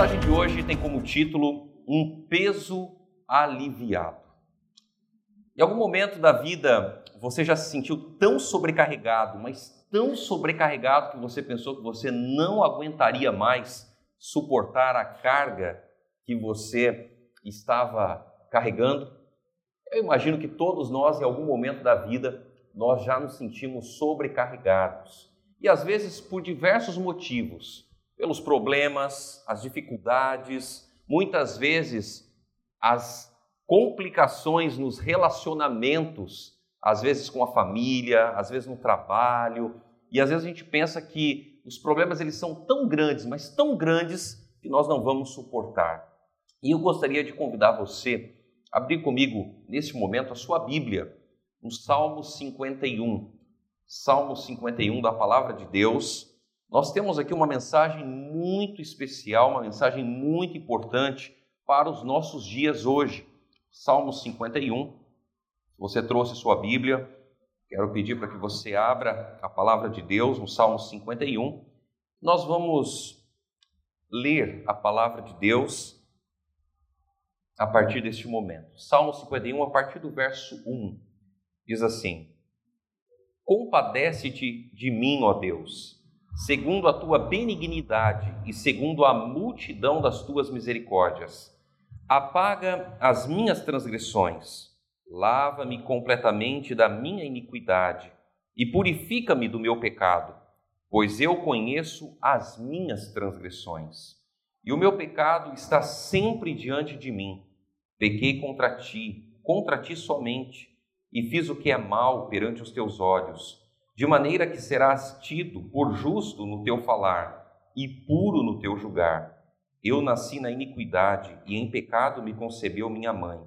Mensagem de hoje tem como título Um peso aliviado. Em algum momento da vida você já se sentiu tão sobrecarregado, mas tão sobrecarregado que você pensou que você não aguentaria mais suportar a carga que você estava carregando? Eu imagino que todos nós, em algum momento da vida, nós já nos sentimos sobrecarregados. E às vezes por diversos motivos, pelos problemas, as dificuldades, muitas vezes as complicações nos relacionamentos, às vezes com a família, às vezes no trabalho, e às vezes a gente pensa que os problemas eles são tão grandes, mas tão grandes que nós não vamos suportar. E eu gostaria de convidar você a abrir comigo neste momento a sua Bíblia, no Salmo 51. Salmo 51 da palavra de Deus. Nós temos aqui uma mensagem muito especial, uma mensagem muito importante para os nossos dias hoje. Salmo 51. Se você trouxe sua Bíblia, quero pedir para que você abra a palavra de Deus no Salmo 51. Nós vamos ler a palavra de Deus a partir deste momento. Salmo 51, a partir do verso 1, diz assim: Compadece-te de mim, ó Deus, segundo a tua benignidade e segundo a multidão das tuas misericórdias. Apaga as minhas transgressões, lava-me completamente da minha iniquidade e purifica-me do meu pecado, pois eu conheço as minhas transgressões. E o meu pecado está sempre diante de mim. Pequei contra ti, contra ti somente, e fiz o que é mal perante os teus olhos, de maneira que serás tido por justo no teu falar e puro no teu julgar. Eu nasci na iniquidade e em pecado me concebeu minha mãe.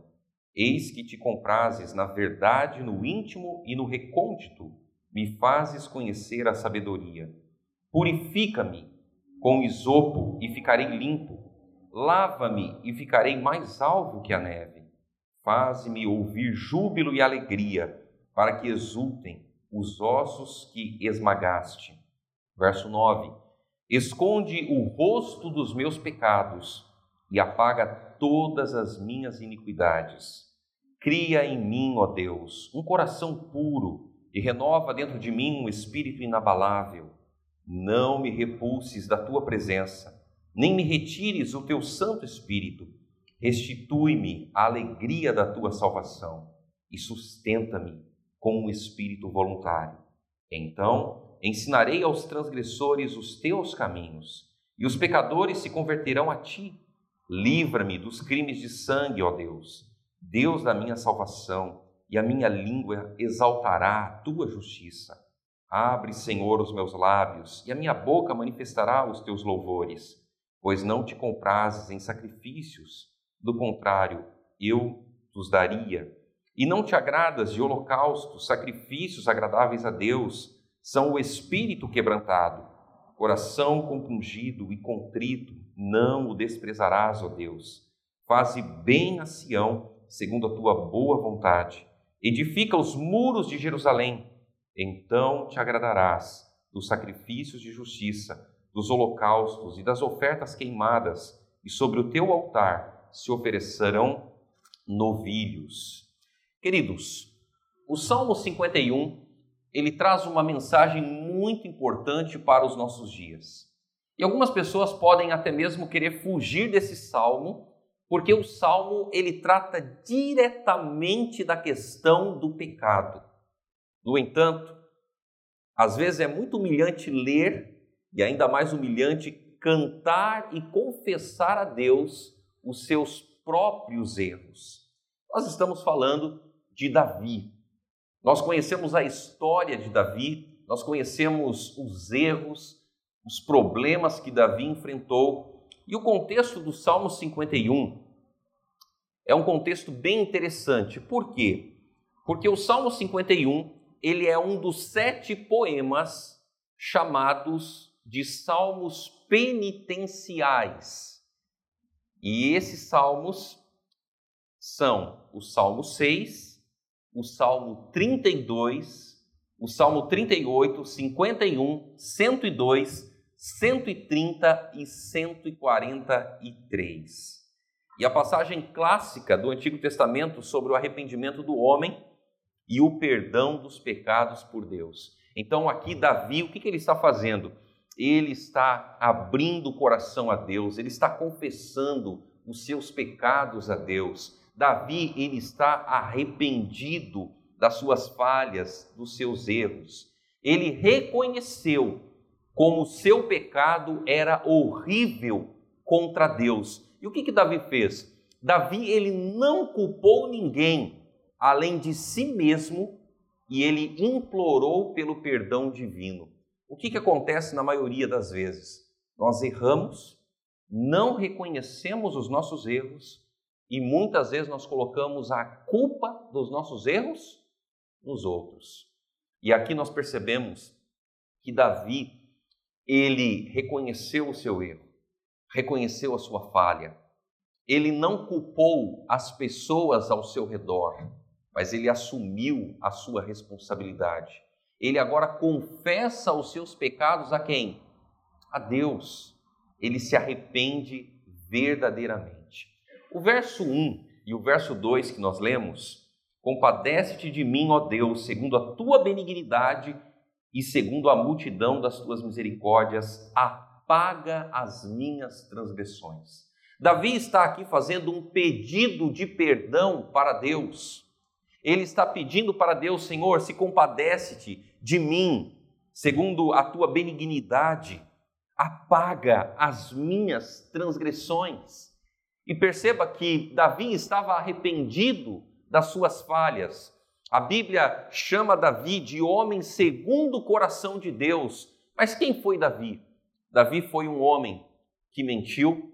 Eis que te comprases na verdade no íntimo e no recôndito, me fazes conhecer a sabedoria. Purifica-me com isopo e ficarei limpo. Lava-me e ficarei mais alvo que a neve. Faze-me ouvir júbilo e alegria, para que exultem os ossos que esmagaste. Verso 9: Esconde o rosto dos meus pecados e apaga todas as minhas iniquidades. Cria em mim, ó Deus, um coração puro e renova dentro de mim um espírito inabalável. Não me repulses da tua presença, nem me retires o teu Santo Espírito. Restitui-me a alegria da tua salvação e sustenta-me com um espírito voluntário. Então ensinarei aos transgressores os teus caminhos, e os pecadores se converterão a ti. Livra-me dos crimes de sangue, ó Deus, Deus da minha salvação, e a minha língua exaltará a tua justiça. Abre, Senhor, os meus lábios, e a minha boca manifestará os teus louvores, pois não te comprases em sacrifícios, do contrário, eu os daria. E não te agradas de holocaustos, sacrifícios agradáveis a Deus, são o espírito quebrantado, coração compungido e contrito, não o desprezarás, ó Deus. Faze bem a Sião, segundo a tua boa vontade. Edifica os muros de Jerusalém, então te agradarás dos sacrifícios de justiça, dos holocaustos e das ofertas queimadas, e sobre o teu altar se oferecerão novilhos. Queridos, o Salmo 51, ele traz uma mensagem muito importante para os nossos dias. E algumas pessoas podem até mesmo querer fugir desse salmo, porque o salmo ele trata diretamente da questão do pecado. No entanto, às vezes é muito humilhante ler e ainda mais humilhante cantar e confessar a Deus os seus próprios erros. Nós estamos falando de Davi. Nós conhecemos a história de Davi, nós conhecemos os erros, os problemas que Davi enfrentou. E o contexto do Salmo 51 é um contexto bem interessante. Por quê? Porque o Salmo 51 ele é um dos sete poemas chamados de salmos penitenciais. E esses salmos são o Salmo 6, o Salmo 32, o Salmo 38, 51, 102, 130 e 143. E a passagem clássica do Antigo Testamento sobre o arrependimento do homem e o perdão dos pecados por Deus. Então, aqui, Davi, o que, ele está fazendo? Ele está abrindo o coração a Deus, ele está confessando os seus pecados a Deus. Davi, ele está arrependido das suas falhas, dos seus erros. Ele reconheceu como o seu pecado era horrível contra Deus. E o que que Davi fez? Davi, ele não culpou ninguém além de si mesmo e ele implorou pelo perdão divino. O que, que acontece na maioria das vezes? Nós erramos, não reconhecemos os nossos erros e muitas vezes nós colocamos a culpa dos nossos erros nos outros. E aqui nós percebemos que Davi, ele reconheceu o seu erro, reconheceu a sua falha. Ele não culpou as pessoas ao seu redor, mas ele assumiu a sua responsabilidade. Ele agora confessa os seus pecados a quem? A Deus. Ele se arrepende verdadeiramente. O verso 1 e o verso 2 que nós lemos, compadece-te de mim, ó Deus, segundo a tua benignidade e segundo a multidão das tuas misericórdias, apaga as minhas transgressões. Davi está aqui fazendo um pedido de perdão para Deus. Ele está pedindo para Deus, Senhor, se compadece-te de mim, segundo a tua benignidade, apaga as minhas transgressões. E perceba que Davi estava arrependido das suas falhas. A Bíblia chama Davi de homem segundo o coração de Deus. Mas quem foi Davi? Davi foi um homem que mentiu,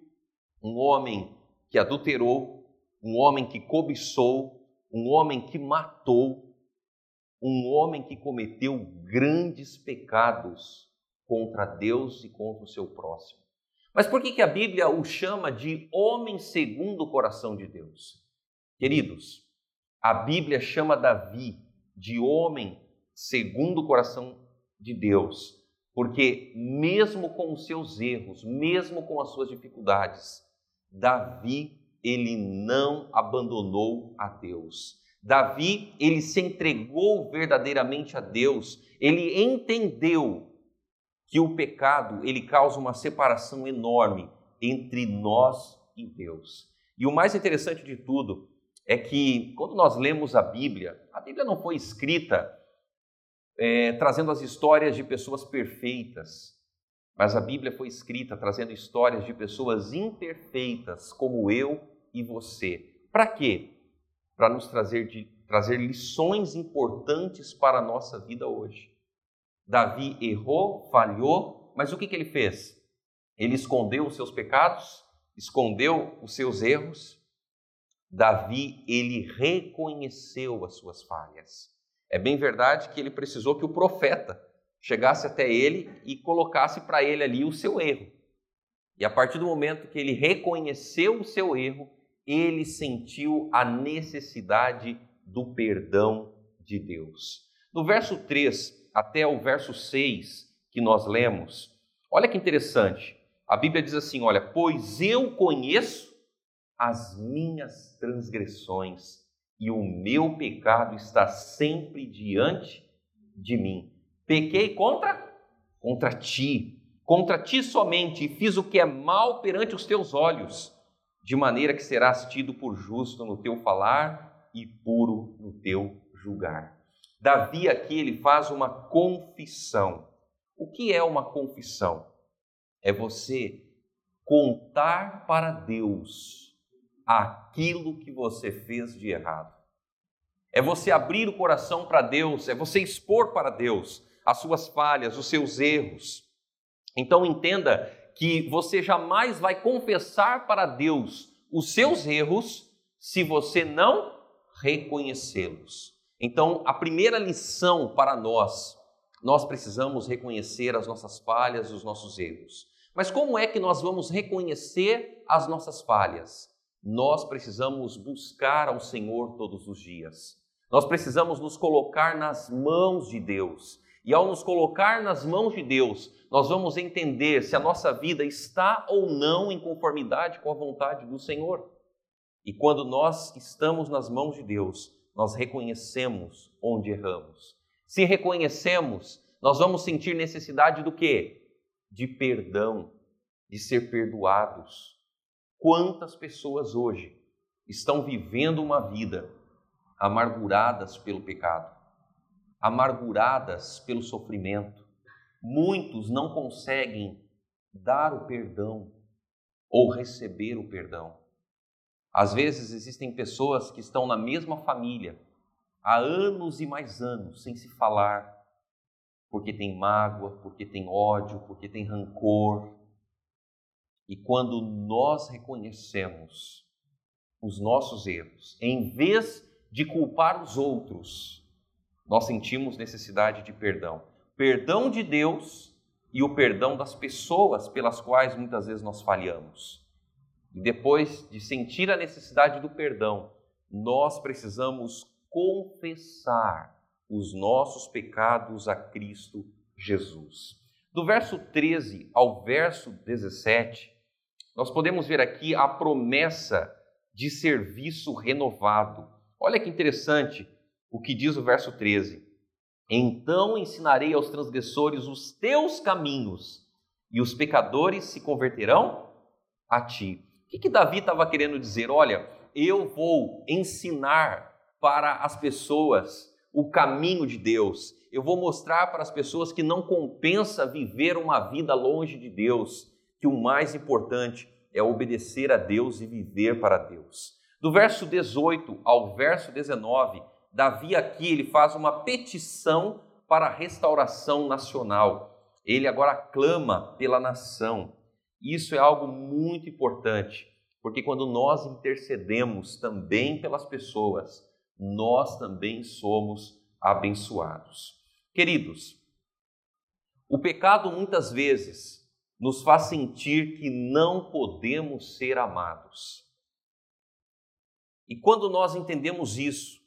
um homem que adulterou, um homem que cobiçou, um homem que matou, um homem que cometeu grandes pecados contra Deus e contra o seu próximo. Mas por que, que a Bíblia o chama de homem segundo o coração de Deus? Queridos, a Bíblia chama Davi de homem segundo o coração de Deus, porque mesmo com os seus erros, mesmo com as suas dificuldades, Davi ele não abandonou a Deus. Davi, ele se entregou verdadeiramente a Deus. Ele entendeu que o pecado, ele causa uma separação enorme entre nós e Deus. E o mais interessante de tudo é que quando nós lemos a Bíblia, a Bíblia não foi escrita é, trazendo as histórias de pessoas perfeitas, mas a Bíblia foi escrita trazendo histórias de pessoas imperfeitas, como eu e você. Para quê? Para nos trazer, de, trazer lições importantes para a nossa vida hoje. Davi errou, falhou, mas o que, que ele fez? Ele escondeu os seus pecados, escondeu os seus erros. Davi, ele reconheceu as suas falhas. É bem verdade que ele precisou que o profeta chegasse até ele e colocasse para ele ali o seu erro. E a partir do momento que ele reconheceu o seu erro, ele sentiu a necessidade do perdão de Deus. No verso 3 até o verso 6 que nós lemos, olha que interessante. A Bíblia diz assim: Olha, pois eu conheço as minhas transgressões e o meu pecado está sempre diante de mim. Pequei contra? Contra ti. Contra ti somente, e fiz o que é mal perante os teus olhos, de maneira que serás tido por justo no teu falar e puro no teu julgar. Davi aqui ele faz uma confissão. O que é uma confissão? É você contar para Deus aquilo que você fez de errado. É você abrir o coração para Deus, é você expor para Deus as suas falhas, os seus erros. Então entenda que você jamais vai confessar para Deus os seus erros se você não reconhecê-los. Então, a primeira lição para nós, nós precisamos reconhecer as nossas falhas, os nossos erros. Mas como é que nós vamos reconhecer as nossas falhas? Nós precisamos buscar ao Senhor todos os dias. Nós precisamos nos colocar nas mãos de Deus. E ao nos colocar nas mãos de Deus, nós vamos entender se a nossa vida está ou não em conformidade com a vontade do Senhor. E quando nós estamos nas mãos de Deus, nós reconhecemos onde erramos. Se reconhecemos, nós vamos sentir necessidade do quê? De perdão, de ser perdoados. Quantas pessoas hoje estão vivendo uma vida amarguradas pelo pecado, amarguradas pelo sofrimento. Muitos não conseguem dar o perdão ou receber o perdão. Às vezes existem pessoas que estão na mesma família há anos e mais anos sem se falar, porque tem mágoa, porque tem ódio, porque tem rancor. E quando nós reconhecemos os nossos erros, em vez de culpar os outros, nós sentimos necessidade de perdão. Perdão de Deus e o perdão das pessoas pelas quais muitas vezes nós falhamos. E depois de sentir a necessidade do perdão, nós precisamos confessar os nossos pecados a Cristo Jesus. Do verso 13 ao verso 17, nós podemos ver aqui a promessa de serviço renovado. Olha que interessante o que diz o verso 13. Então ensinarei aos transgressores os teus caminhos, e os pecadores se converterão a ti. O que, que Davi estava querendo dizer? Olha, eu vou ensinar para as pessoas o caminho de Deus. Eu vou mostrar para as pessoas que não compensa viver uma vida longe de Deus, que o mais importante é obedecer a Deus e viver para Deus. Do verso 18 ao verso 19, Davi aqui ele faz uma petição para a restauração nacional. Ele agora clama pela nação. Isso é algo muito importante, porque quando nós intercedemos também pelas pessoas, nós também somos abençoados. Queridos, o pecado muitas vezes nos faz sentir que não podemos ser amados. E quando nós entendemos isso,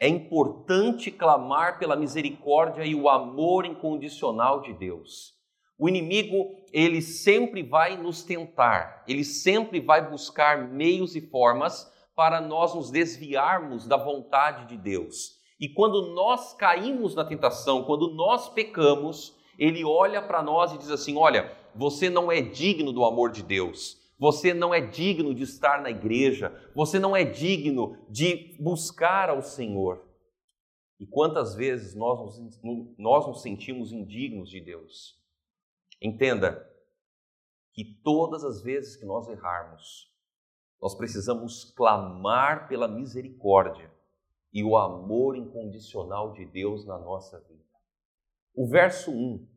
é importante clamar pela misericórdia e o amor incondicional de Deus. O inimigo, ele sempre vai nos tentar, ele sempre vai buscar meios e formas para nós nos desviarmos da vontade de Deus. E quando nós caímos na tentação, quando nós pecamos, ele olha para nós e diz assim: Olha, você não é digno do amor de Deus, você não é digno de estar na igreja, você não é digno de buscar ao Senhor. E quantas vezes nós nos, nós nos sentimos indignos de Deus? Entenda que todas as vezes que nós errarmos, nós precisamos clamar pela misericórdia e o amor incondicional de Deus na nossa vida. O verso 1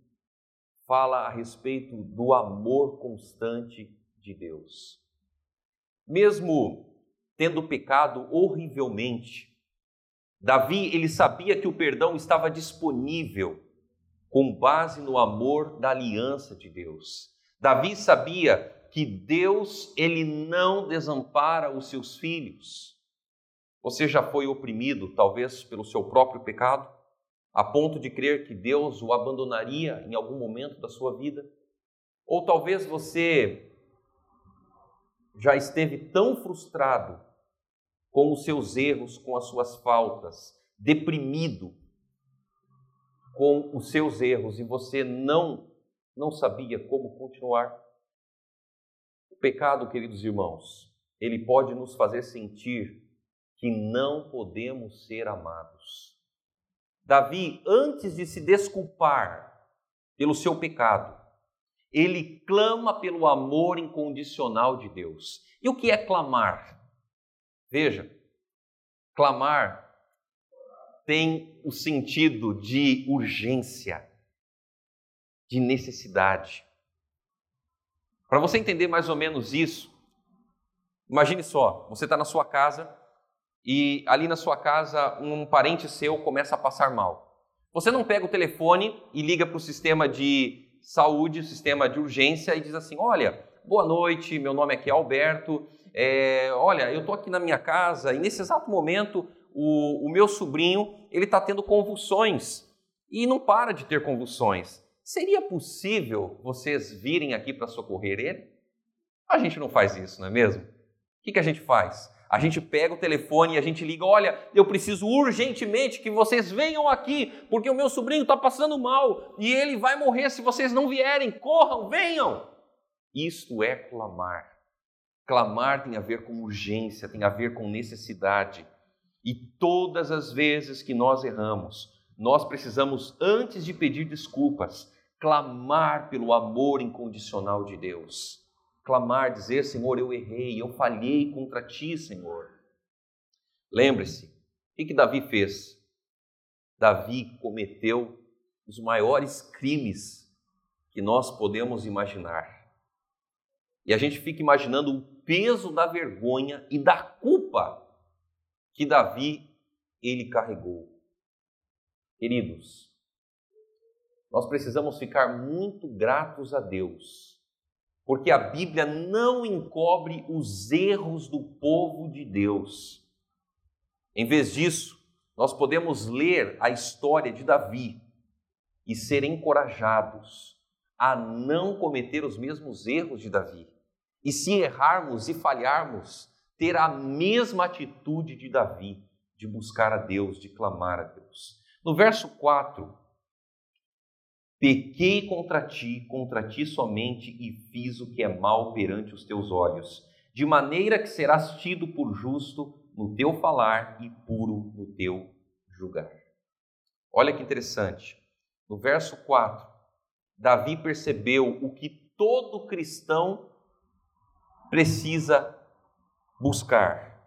fala a respeito do amor constante de Deus. Mesmo tendo pecado horrivelmente, Davi, ele sabia que o perdão estava disponível com base no amor da aliança de Deus. Davi sabia que Deus ele não desampara os seus filhos. Você já foi oprimido, talvez pelo seu próprio pecado, a ponto de crer que Deus o abandonaria em algum momento da sua vida? Ou talvez você já esteve tão frustrado com os seus erros, com as suas faltas, deprimido, com os seus erros e você não não sabia como continuar. O pecado, queridos irmãos, ele pode nos fazer sentir que não podemos ser amados. Davi, antes de se desculpar pelo seu pecado, ele clama pelo amor incondicional de Deus. E o que é clamar? Veja, clamar tem o sentido de urgência, de necessidade. Para você entender mais ou menos isso, imagine só: você está na sua casa e ali na sua casa um parente seu começa a passar mal. Você não pega o telefone e liga para o sistema de saúde, sistema de urgência e diz assim: Olha, boa noite, meu nome aqui é Alberto. É, olha, eu estou aqui na minha casa e nesse exato momento o, o meu sobrinho ele está tendo convulsões e não para de ter convulsões. Seria possível vocês virem aqui para socorrer ele? A gente não faz isso, não é mesmo? O que, que a gente faz? A gente pega o telefone e a gente liga: olha, eu preciso urgentemente que vocês venham aqui, porque o meu sobrinho está passando mal e ele vai morrer se vocês não vierem. Corram, venham! Isto é clamar. Clamar tem a ver com urgência, tem a ver com necessidade. E todas as vezes que nós erramos, nós precisamos, antes de pedir desculpas, clamar pelo amor incondicional de Deus. Clamar, dizer: Senhor, eu errei, eu falhei contra ti, Senhor. Lembre-se, o que Davi fez? Davi cometeu os maiores crimes que nós podemos imaginar. E a gente fica imaginando o peso da vergonha e da culpa que Davi ele carregou. Queridos, nós precisamos ficar muito gratos a Deus, porque a Bíblia não encobre os erros do povo de Deus. Em vez disso, nós podemos ler a história de Davi e ser encorajados a não cometer os mesmos erros de Davi. E se errarmos e falharmos, ter a mesma atitude de Davi, de buscar a Deus, de clamar a Deus. No verso 4, Pequei contra ti, contra ti somente, e fiz o que é mal perante os teus olhos, de maneira que serás tido por justo no teu falar e puro no teu julgar. Olha que interessante. No verso 4, Davi percebeu o que todo cristão precisa buscar.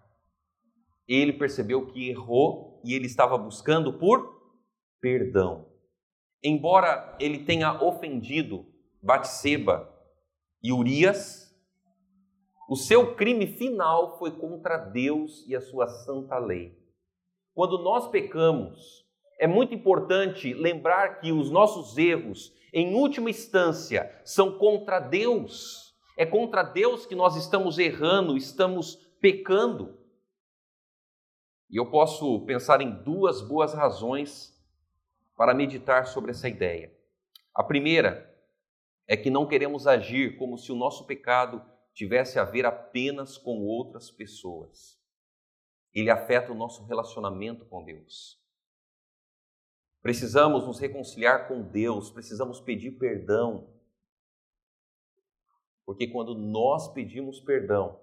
Ele percebeu que errou e ele estava buscando por perdão embora ele tenha ofendido Batseba e Urias, o seu crime final foi contra Deus e a sua santa lei. Quando nós pecamos, é muito importante lembrar que os nossos erros, em última instância, são contra Deus. É contra Deus que nós estamos errando, estamos pecando. E eu posso pensar em duas boas razões para meditar sobre essa ideia. A primeira é que não queremos agir como se o nosso pecado tivesse a ver apenas com outras pessoas. Ele afeta o nosso relacionamento com Deus. Precisamos nos reconciliar com Deus, precisamos pedir perdão. Porque quando nós pedimos perdão,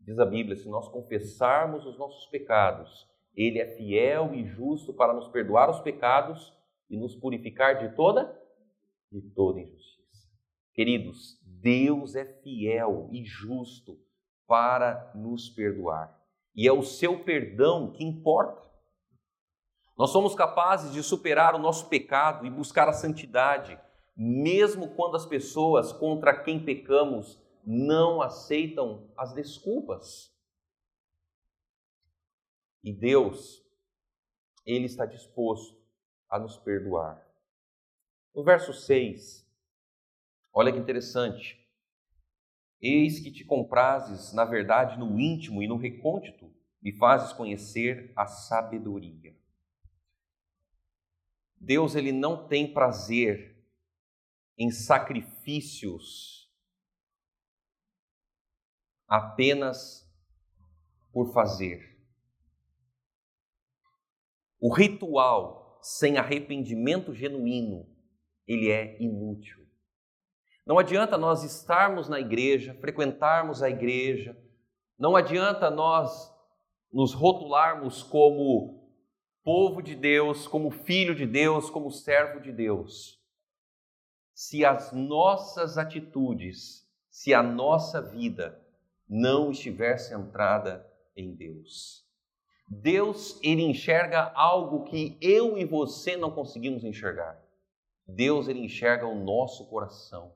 diz a Bíblia, se nós confessarmos os nossos pecados, Ele é fiel e justo para nos perdoar os pecados e nos purificar de toda de toda injustiça. Queridos, Deus é fiel e justo para nos perdoar. E é o seu perdão que importa. Nós somos capazes de superar o nosso pecado e buscar a santidade, mesmo quando as pessoas contra quem pecamos não aceitam as desculpas. E Deus, Ele está disposto a nos perdoar. No verso 6, olha que interessante. Eis que te comprases, na verdade, no íntimo e no recôndito, e fazes conhecer a sabedoria. Deus ele não tem prazer em sacrifícios apenas por fazer. O ritual sem arrependimento genuíno, ele é inútil. Não adianta nós estarmos na igreja, frequentarmos a igreja, não adianta nós nos rotularmos como povo de Deus, como filho de Deus, como servo de Deus, se as nossas atitudes, se a nossa vida não estiver centrada em Deus. Deus, ele enxerga algo que eu e você não conseguimos enxergar. Deus, ele enxerga o nosso coração.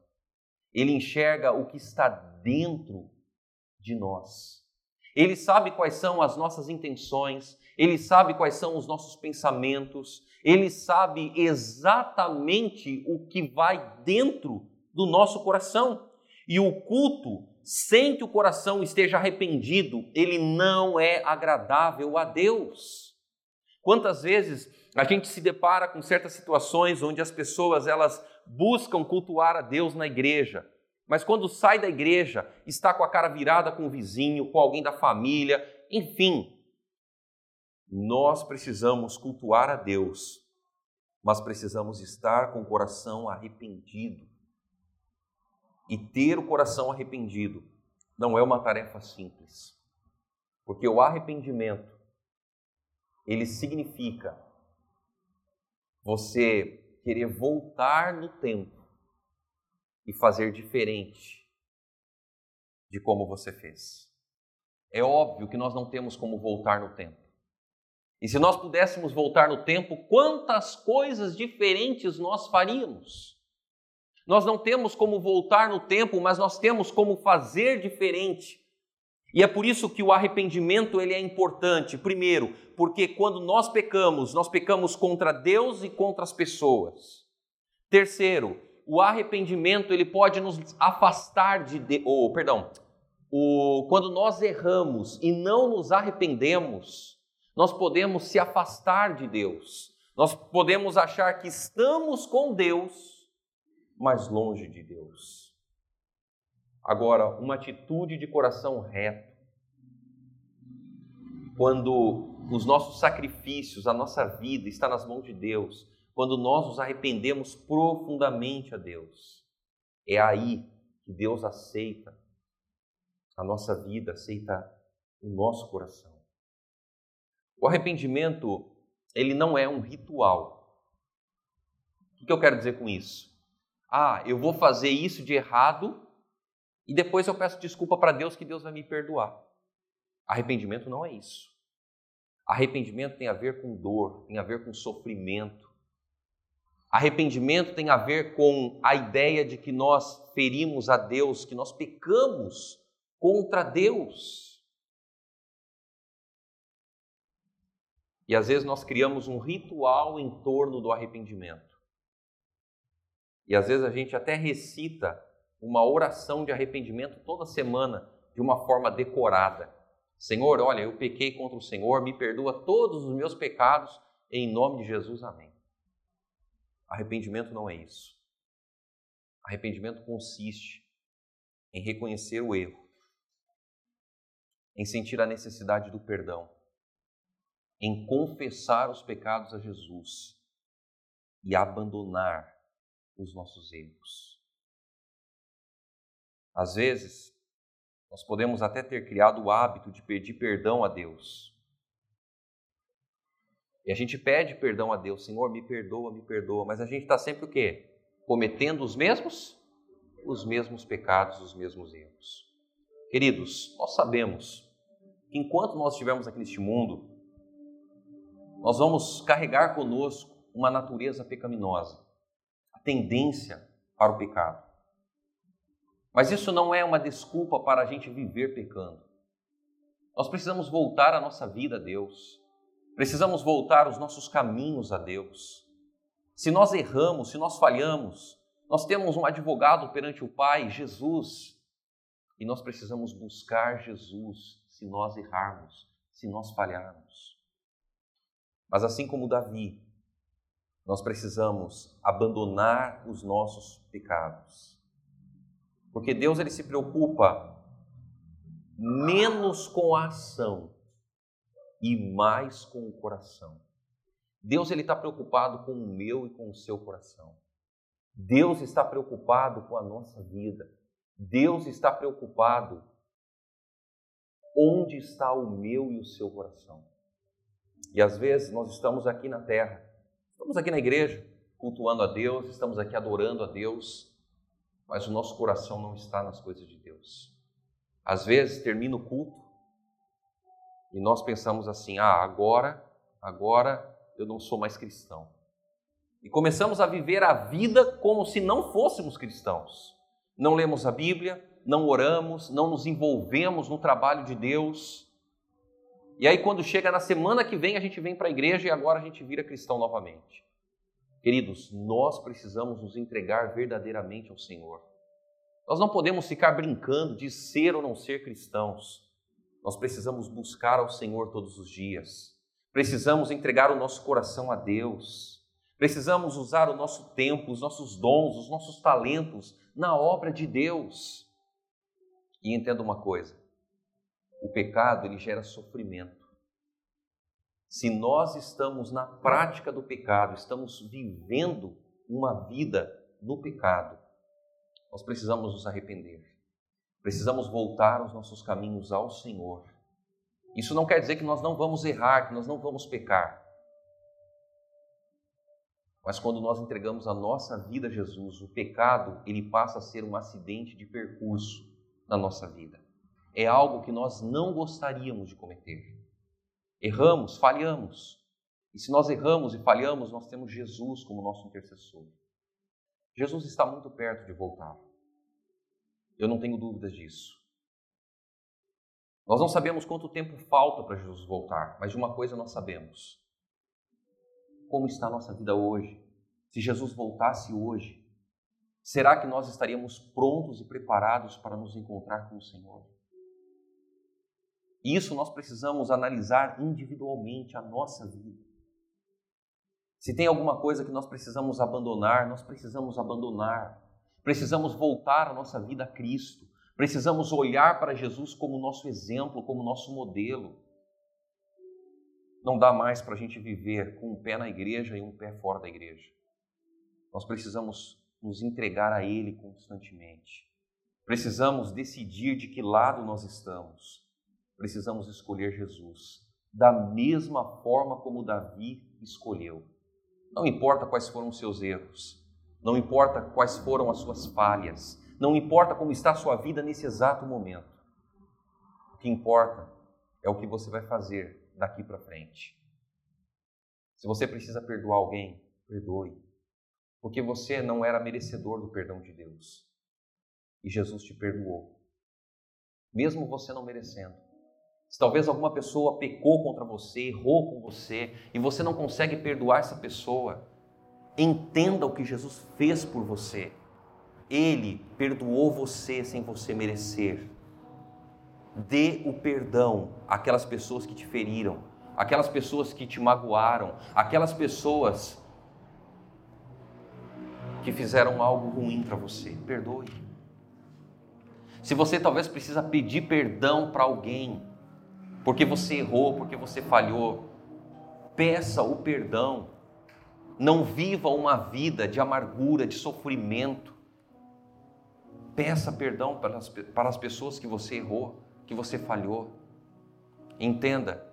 Ele enxerga o que está dentro de nós. Ele sabe quais são as nossas intenções, ele sabe quais são os nossos pensamentos, ele sabe exatamente o que vai dentro do nosso coração. E o culto, sem que o coração esteja arrependido, ele não é agradável a Deus. Quantas vezes a gente se depara com certas situações onde as pessoas elas buscam cultuar a Deus na igreja, mas quando sai da igreja, está com a cara virada com o vizinho, com alguém da família, enfim. Nós precisamos cultuar a Deus, mas precisamos estar com o coração arrependido. E ter o coração arrependido não é uma tarefa simples, porque o arrependimento ele significa você querer voltar no tempo e fazer diferente de como você fez. É óbvio que nós não temos como voltar no tempo. E se nós pudéssemos voltar no tempo, quantas coisas diferentes nós faríamos? Nós não temos como voltar no tempo, mas nós temos como fazer diferente. E é por isso que o arrependimento ele é importante. Primeiro, porque quando nós pecamos, nós pecamos contra Deus e contra as pessoas. Terceiro, o arrependimento ele pode nos afastar de, ou, perdão, o, quando nós erramos e não nos arrependemos, nós podemos se afastar de Deus. Nós podemos achar que estamos com Deus, mas longe de Deus. Agora, uma atitude de coração reto, quando os nossos sacrifícios, a nossa vida está nas mãos de Deus, quando nós nos arrependemos profundamente a Deus. É aí que Deus aceita a nossa vida, aceita o nosso coração. O arrependimento, ele não é um ritual. O que eu quero dizer com isso? Ah, eu vou fazer isso de errado e depois eu peço desculpa para Deus que Deus vai me perdoar. Arrependimento não é isso. Arrependimento tem a ver com dor, tem a ver com sofrimento, Arrependimento tem a ver com a ideia de que nós ferimos a Deus, que nós pecamos contra Deus. E às vezes nós criamos um ritual em torno do arrependimento. E às vezes a gente até recita uma oração de arrependimento toda semana de uma forma decorada. Senhor, olha, eu pequei contra o Senhor, me perdoa todos os meus pecados, em nome de Jesus, amém. Arrependimento não é isso. Arrependimento consiste em reconhecer o erro, em sentir a necessidade do perdão, em confessar os pecados a Jesus e abandonar os nossos erros. Às vezes, nós podemos até ter criado o hábito de pedir perdão a Deus, e a gente pede perdão a Deus, Senhor, me perdoa, me perdoa, mas a gente está sempre o quê? Cometendo os mesmos? Os mesmos pecados, os mesmos erros. Queridos, nós sabemos que enquanto nós estivermos aqui neste mundo, nós vamos carregar conosco uma natureza pecaminosa, a tendência para o pecado. Mas isso não é uma desculpa para a gente viver pecando. Nós precisamos voltar a nossa vida a Deus. Precisamos voltar os nossos caminhos a Deus. Se nós erramos, se nós falhamos, nós temos um advogado perante o Pai, Jesus, e nós precisamos buscar Jesus se nós errarmos, se nós falharmos. Mas assim como Davi, nós precisamos abandonar os nossos pecados. Porque Deus ele se preocupa menos com a ação e mais com o coração. Deus ele está preocupado com o meu e com o seu coração. Deus está preocupado com a nossa vida. Deus está preocupado onde está o meu e o seu coração. E às vezes nós estamos aqui na terra, estamos aqui na igreja, cultuando a Deus, estamos aqui adorando a Deus, mas o nosso coração não está nas coisas de Deus. Às vezes termina o culto E nós pensamos assim: ah, agora, agora eu não sou mais cristão. E começamos a viver a vida como se não fôssemos cristãos. Não lemos a Bíblia, não oramos, não nos envolvemos no trabalho de Deus. E aí, quando chega na semana que vem, a gente vem para a igreja e agora a gente vira cristão novamente. Queridos, nós precisamos nos entregar verdadeiramente ao Senhor. Nós não podemos ficar brincando de ser ou não ser cristãos. Nós precisamos buscar ao Senhor todos os dias. Precisamos entregar o nosso coração a Deus. Precisamos usar o nosso tempo, os nossos dons, os nossos talentos na obra de Deus. E entenda uma coisa: o pecado ele gera sofrimento. Se nós estamos na prática do pecado, estamos vivendo uma vida no pecado, nós precisamos nos arrepender. Precisamos voltar os nossos caminhos ao Senhor. Isso não quer dizer que nós não vamos errar, que nós não vamos pecar. Mas quando nós entregamos a nossa vida a Jesus, o pecado, ele passa a ser um acidente de percurso na nossa vida. É algo que nós não gostaríamos de cometer. Erramos, falhamos. E se nós erramos e falhamos, nós temos Jesus como nosso intercessor. Jesus está muito perto de voltar. Eu não tenho dúvidas disso. Nós não sabemos quanto tempo falta para Jesus voltar, mas de uma coisa nós sabemos: como está a nossa vida hoje. Se Jesus voltasse hoje, será que nós estaríamos prontos e preparados para nos encontrar com o Senhor? Isso nós precisamos analisar individualmente a nossa vida. Se tem alguma coisa que nós precisamos abandonar, nós precisamos abandonar. Precisamos voltar a nossa vida a Cristo. Precisamos olhar para Jesus como nosso exemplo, como nosso modelo. Não dá mais para a gente viver com um pé na igreja e um pé fora da igreja. Nós precisamos nos entregar a Ele constantemente. Precisamos decidir de que lado nós estamos. Precisamos escolher Jesus da mesma forma como Davi escolheu. Não importa quais foram os seus erros, não importa quais foram as suas falhas, não importa como está a sua vida nesse exato momento. O que importa é o que você vai fazer daqui para frente. Se você precisa perdoar alguém, perdoe, porque você não era merecedor do perdão de Deus. E Jesus te perdoou, mesmo você não merecendo. Se talvez alguma pessoa pecou contra você, errou com você e você não consegue perdoar essa pessoa, entenda o que Jesus fez por você. Ele perdoou você sem você merecer. Dê o perdão àquelas pessoas que te feriram, aquelas pessoas que te magoaram, aquelas pessoas que fizeram algo ruim para você. Perdoe. Se você talvez precisa pedir perdão para alguém, porque você errou, porque você falhou. Peça o perdão. Não viva uma vida de amargura, de sofrimento. Peça perdão para as, para as pessoas que você errou, que você falhou. Entenda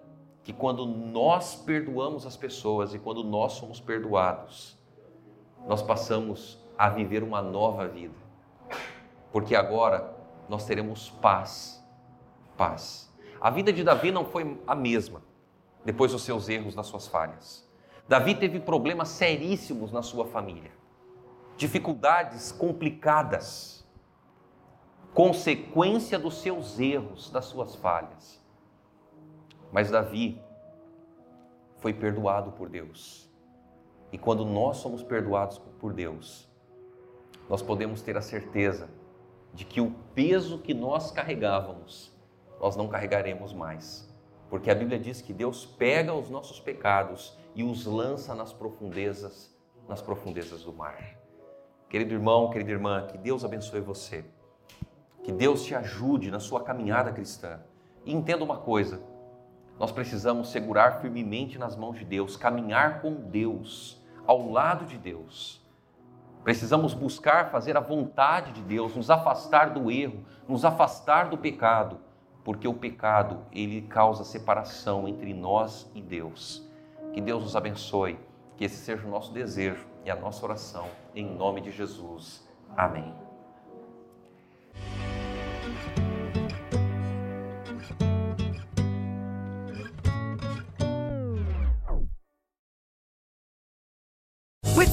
que quando nós perdoamos as pessoas e quando nós somos perdoados, nós passamos a viver uma nova vida. Porque agora nós teremos paz. Paz. A vida de Davi não foi a mesma depois dos seus erros, das suas falhas. Davi teve problemas seríssimos na sua família, dificuldades complicadas, consequência dos seus erros, das suas falhas. Mas Davi foi perdoado por Deus. E quando nós somos perdoados por Deus, nós podemos ter a certeza de que o peso que nós carregávamos nós não carregaremos mais. Porque a Bíblia diz que Deus pega os nossos pecados e os lança nas profundezas, nas profundezas do mar. Querido irmão, querida irmã, que Deus abençoe você. Que Deus te ajude na sua caminhada cristã. E entenda uma coisa: nós precisamos segurar firmemente nas mãos de Deus, caminhar com Deus, ao lado de Deus. Precisamos buscar fazer a vontade de Deus, nos afastar do erro, nos afastar do pecado porque o pecado, ele causa separação entre nós e Deus. Que Deus nos abençoe, que esse seja o nosso desejo e a nossa oração, em nome de Jesus. Amém.